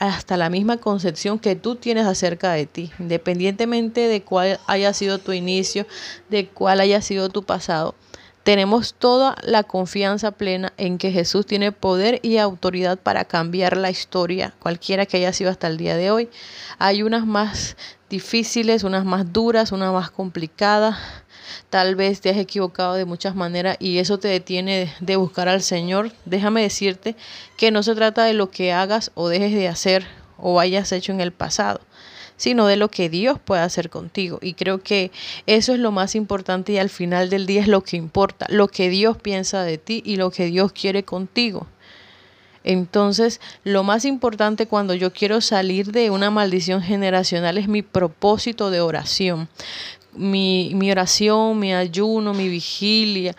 hasta la misma concepción que tú tienes acerca de ti, independientemente de cuál haya sido tu inicio, de cuál haya sido tu pasado tenemos toda la confianza plena en que Jesús tiene poder y autoridad para cambiar la historia, cualquiera que haya sido hasta el día de hoy. Hay unas más difíciles, unas más duras, unas más complicadas. Tal vez te has equivocado de muchas maneras y eso te detiene de buscar al Señor. Déjame decirte que no se trata de lo que hagas o dejes de hacer o hayas hecho en el pasado sino de lo que Dios puede hacer contigo. Y creo que eso es lo más importante y al final del día es lo que importa, lo que Dios piensa de ti y lo que Dios quiere contigo. Entonces, lo más importante cuando yo quiero salir de una maldición generacional es mi propósito de oración. Mi, mi oración, mi ayuno, mi vigilia,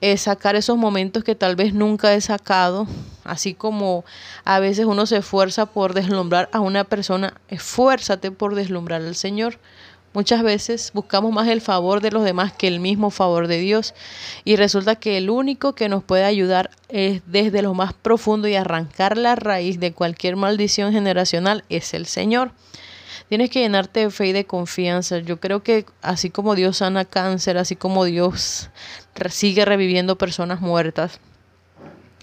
es sacar esos momentos que tal vez nunca he sacado, así como a veces uno se esfuerza por deslumbrar a una persona, esfuérzate por deslumbrar al Señor. Muchas veces buscamos más el favor de los demás que el mismo favor de Dios y resulta que el único que nos puede ayudar es desde lo más profundo y arrancar la raíz de cualquier maldición generacional es el Señor. Tienes que llenarte de fe y de confianza. Yo creo que así como Dios sana cáncer, así como Dios sigue reviviendo personas muertas,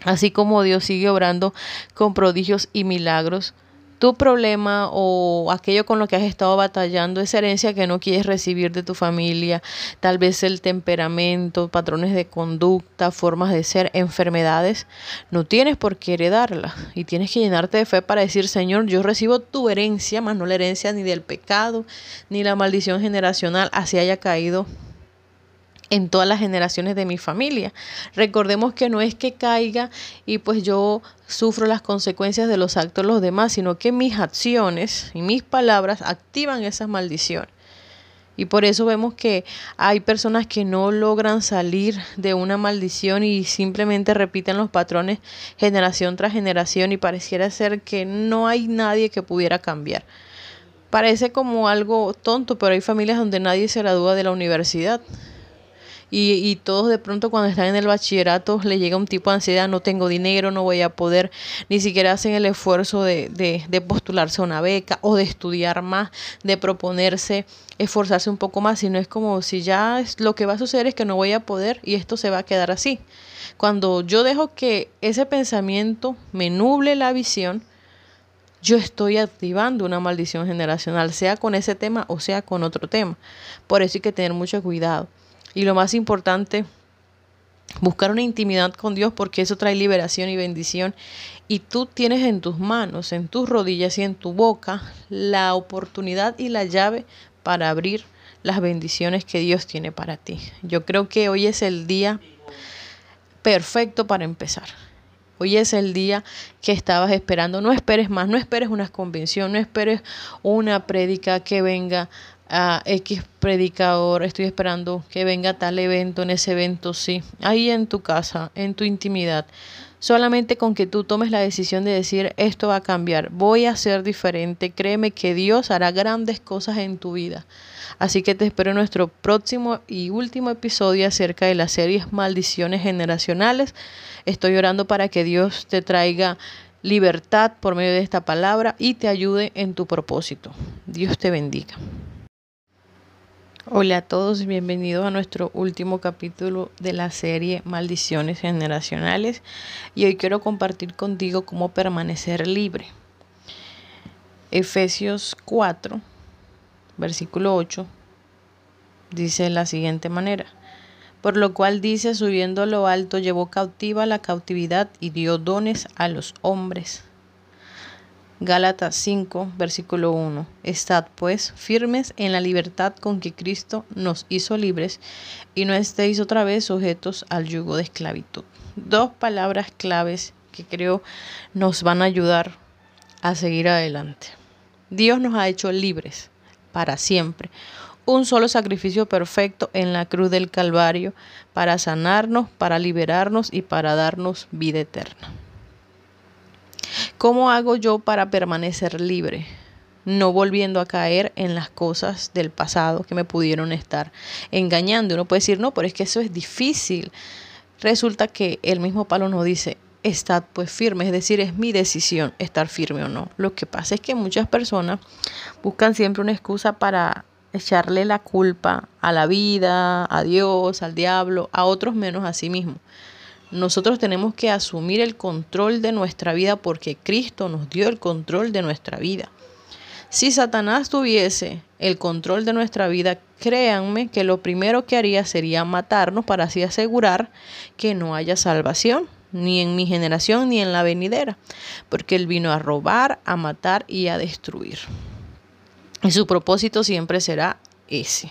así como Dios sigue obrando con prodigios y milagros, tu problema o aquello con lo que has estado batallando, esa herencia que no quieres recibir de tu familia, tal vez el temperamento, patrones de conducta, formas de ser, enfermedades, no tienes por qué heredarla y tienes que llenarte de fe para decir, Señor, yo recibo tu herencia, más no la herencia ni del pecado, ni la maldición generacional, así haya caído en todas las generaciones de mi familia. Recordemos que no es que caiga y pues yo sufro las consecuencias de los actos de los demás, sino que mis acciones y mis palabras activan esas maldiciones. Y por eso vemos que hay personas que no logran salir de una maldición y simplemente repiten los patrones generación tras generación y pareciera ser que no hay nadie que pudiera cambiar. Parece como algo tonto, pero hay familias donde nadie se gradúa de la universidad y, y todos de pronto cuando están en el bachillerato le llega un tipo de ansiedad, no tengo dinero, no voy a poder, ni siquiera hacen el esfuerzo de, de, de postularse a una beca o de estudiar más, de proponerse esforzarse un poco más, sino es como si ya es, lo que va a suceder es que no voy a poder y esto se va a quedar así. Cuando yo dejo que ese pensamiento me nuble la visión, yo estoy activando una maldición generacional, sea con ese tema o sea con otro tema. Por eso hay que tener mucho cuidado. Y lo más importante, buscar una intimidad con Dios porque eso trae liberación y bendición. Y tú tienes en tus manos, en tus rodillas y en tu boca la oportunidad y la llave para abrir las bendiciones que Dios tiene para ti. Yo creo que hoy es el día perfecto para empezar. Hoy es el día que estabas esperando. No esperes más, no esperes una convención, no esperes una prédica que venga a X predicador, estoy esperando que venga tal evento, en ese evento sí, ahí en tu casa, en tu intimidad. Solamente con que tú tomes la decisión de decir, esto va a cambiar, voy a ser diferente, créeme que Dios hará grandes cosas en tu vida. Así que te espero en nuestro próximo y último episodio acerca de las series Maldiciones Generacionales. Estoy orando para que Dios te traiga libertad por medio de esta palabra y te ayude en tu propósito. Dios te bendiga. Hola a todos, bienvenidos a nuestro último capítulo de la serie Maldiciones Generacionales. Y hoy quiero compartir contigo cómo permanecer libre. Efesios 4, versículo 8, dice de la siguiente manera, por lo cual dice, subiendo a lo alto, llevó cautiva la cautividad y dio dones a los hombres Gálatas 5, versículo 1. Estad pues firmes en la libertad con que Cristo nos hizo libres y no estéis otra vez sujetos al yugo de esclavitud. Dos palabras claves que creo nos van a ayudar a seguir adelante. Dios nos ha hecho libres para siempre. Un solo sacrificio perfecto en la cruz del Calvario para sanarnos, para liberarnos y para darnos vida eterna. ¿Cómo hago yo para permanecer libre? No volviendo a caer en las cosas del pasado que me pudieron estar engañando. Uno puede decir, no, pero es que eso es difícil. Resulta que el mismo palo nos dice, estad pues firme, es decir, es mi decisión estar firme o no. Lo que pasa es que muchas personas buscan siempre una excusa para echarle la culpa a la vida, a Dios, al diablo, a otros menos a sí mismos. Nosotros tenemos que asumir el control de nuestra vida porque Cristo nos dio el control de nuestra vida. Si Satanás tuviese el control de nuestra vida, créanme que lo primero que haría sería matarnos para así asegurar que no haya salvación, ni en mi generación ni en la venidera, porque Él vino a robar, a matar y a destruir. Y su propósito siempre será ese.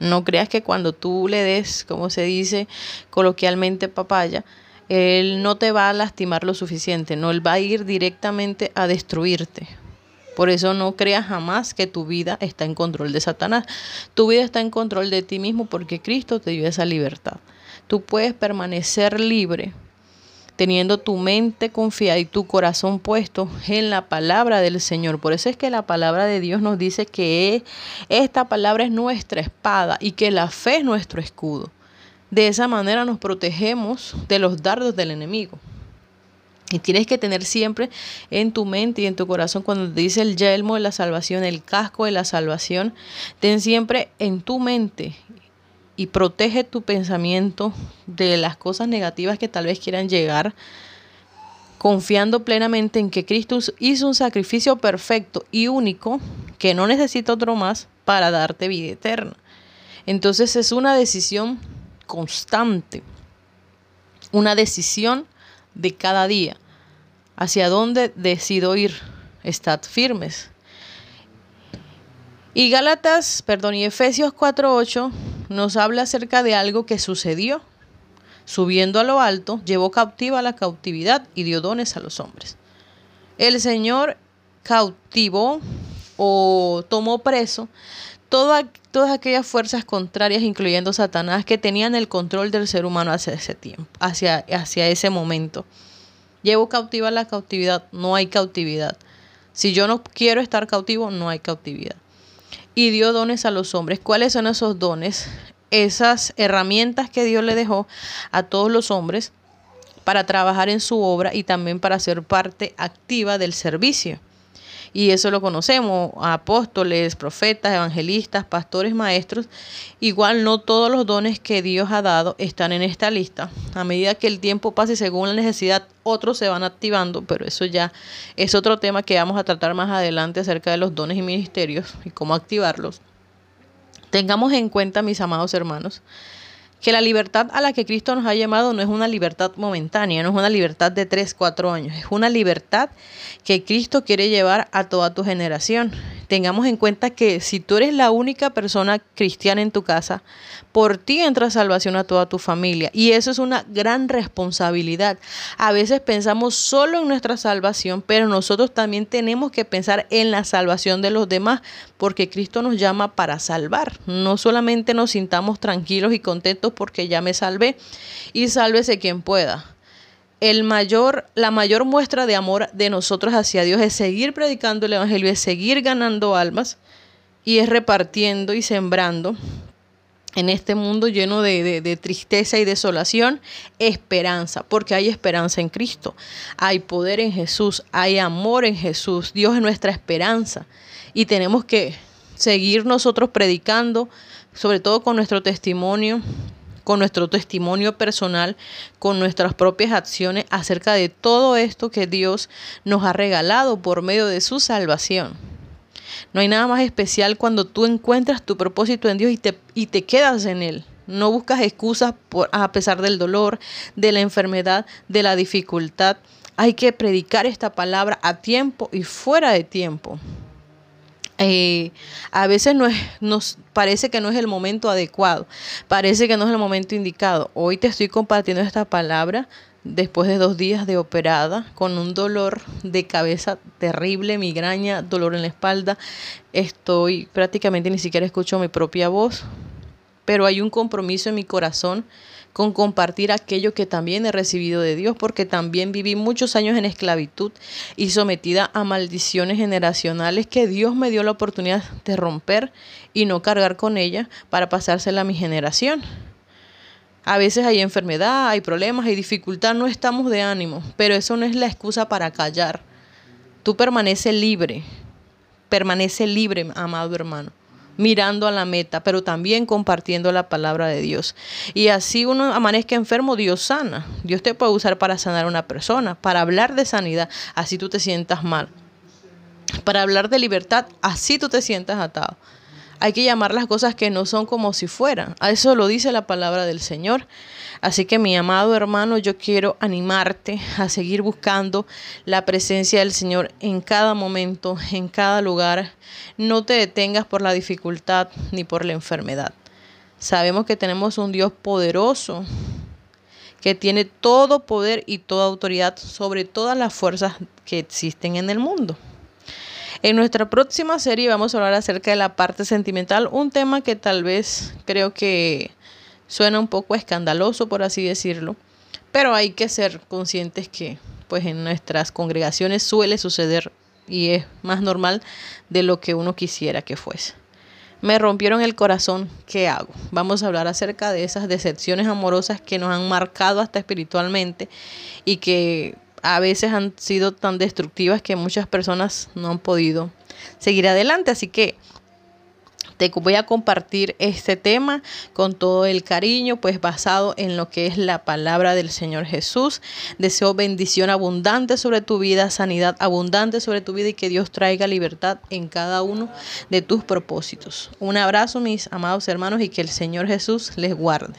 No creas que cuando tú le des, como se dice coloquialmente, papaya, él no te va a lastimar lo suficiente, no, Él va a ir directamente a destruirte. Por eso no creas jamás que tu vida está en control de Satanás. Tu vida está en control de ti mismo porque Cristo te dio esa libertad. Tú puedes permanecer libre teniendo tu mente confiada y tu corazón puesto en la palabra del Señor. Por eso es que la palabra de Dios nos dice que esta palabra es nuestra espada y que la fe es nuestro escudo. De esa manera nos protegemos de los dardos del enemigo. Y tienes que tener siempre en tu mente y en tu corazón cuando te dice el yelmo de la salvación, el casco de la salvación, ten siempre en tu mente y protege tu pensamiento de las cosas negativas que tal vez quieran llegar, confiando plenamente en que Cristo hizo un sacrificio perfecto y único, que no necesita otro más para darte vida eterna. Entonces es una decisión constante, una decisión de cada día. ¿Hacia dónde decido ir? Estad firmes. Y Gálatas, perdón, y Efesios 4:8 nos habla acerca de algo que sucedió. Subiendo a lo alto, llevó cautiva la cautividad y dio dones a los hombres. El Señor cautivó o tomó preso todas aquellas fuerzas contrarias, incluyendo Satanás, que tenían el control del ser humano hacia ese tiempo, hacia, hacia ese momento. Llevo cautiva la cautividad, no hay cautividad. Si yo no quiero estar cautivo, no hay cautividad y dio dones a los hombres. ¿Cuáles son esos dones? Esas herramientas que Dios le dejó a todos los hombres para trabajar en su obra y también para ser parte activa del servicio y eso lo conocemos, apóstoles, profetas, evangelistas, pastores, maestros. Igual no todos los dones que Dios ha dado están en esta lista. A medida que el tiempo pase según la necesidad, otros se van activando, pero eso ya es otro tema que vamos a tratar más adelante acerca de los dones y ministerios y cómo activarlos. Tengamos en cuenta, mis amados hermanos, que la libertad a la que Cristo nos ha llamado no es una libertad momentánea, no es una libertad de 3, 4 años, es una libertad que Cristo quiere llevar a toda tu generación. Tengamos en cuenta que si tú eres la única persona cristiana en tu casa, por ti entra salvación a toda tu familia y eso es una gran responsabilidad. A veces pensamos solo en nuestra salvación, pero nosotros también tenemos que pensar en la salvación de los demás porque Cristo nos llama para salvar. No solamente nos sintamos tranquilos y contentos porque ya me salvé y sálvese quien pueda. El mayor, la mayor muestra de amor de nosotros hacia Dios es seguir predicando el Evangelio, es seguir ganando almas y es repartiendo y sembrando en este mundo lleno de, tristeza y desolación, esperanza, porque hay esperanza en Cristo, hay poder en Jesús, hay amor en Jesús, Dios es nuestra esperanza y tenemos que seguir nosotros predicando, sobre todo con nuestro testimonio, con nuestro testimonio personal, con nuestras propias acciones acerca de todo esto que Dios nos ha regalado por medio de su salvación. No hay nada más especial cuando tú encuentras tu propósito en Dios y te, y te quedas en Él. No buscas excusas por, a pesar del dolor, de la enfermedad, de la dificultad. Hay que predicar esta palabra a tiempo y fuera de tiempo. Eh, a veces no nos parece que no es el momento adecuado, parece que no es el momento indicado. Hoy te estoy compartiendo esta palabra después de dos días de operada, con un dolor de cabeza terrible, migraña, dolor en la espalda. Estoy prácticamente ni siquiera escucho mi propia voz, pero hay un compromiso en mi corazón con compartir aquello que también he recibido de Dios, porque también viví muchos años en esclavitud y sometida a maldiciones generacionales que Dios me dio la oportunidad de romper y no cargar con ella para pasársela a mi generación. A veces hay enfermedad, hay problemas, hay dificultad, no estamos de ánimo, pero eso no es la excusa para callar. Tú permanece libre, permanece libre, amado hermano mirando a la meta, pero también compartiendo la palabra de Dios. Y así uno amanezca enfermo, Dios sana. Dios te puede usar para sanar a una persona, para hablar de sanidad, así tú te sientas mal. Para hablar de libertad, así tú te sientas atado. Hay que llamar las cosas que no son como si fueran. A eso lo dice la palabra del Señor. Así que mi amado hermano, yo quiero animarte a seguir buscando la presencia del Señor en cada momento, en cada lugar. No te detengas por la dificultad ni por la enfermedad. Sabemos que tenemos un Dios poderoso que tiene todo poder y toda autoridad sobre todas las fuerzas que existen en el mundo. En nuestra próxima serie vamos a hablar acerca de la parte sentimental, un tema que tal vez creo que Suena un poco escandaloso, por así decirlo, pero hay que ser conscientes que pues en nuestras congregaciones suele suceder y es más normal de lo que uno quisiera que fuese. Me rompieron el corazón, ¿qué hago? Vamos a hablar acerca de esas decepciones amorosas que nos han marcado hasta espiritualmente y que a veces han sido tan destructivas que muchas personas no han podido seguir adelante. Así que te voy a compartir este tema con todo el cariño, pues basado en lo que es la palabra del Señor Jesús. Deseo bendición abundante sobre tu vida, sanidad abundante sobre tu vida y que Dios traiga libertad en cada uno de tus propósitos. Un abrazo, mis amados hermanos, y que el Señor Jesús les guarde.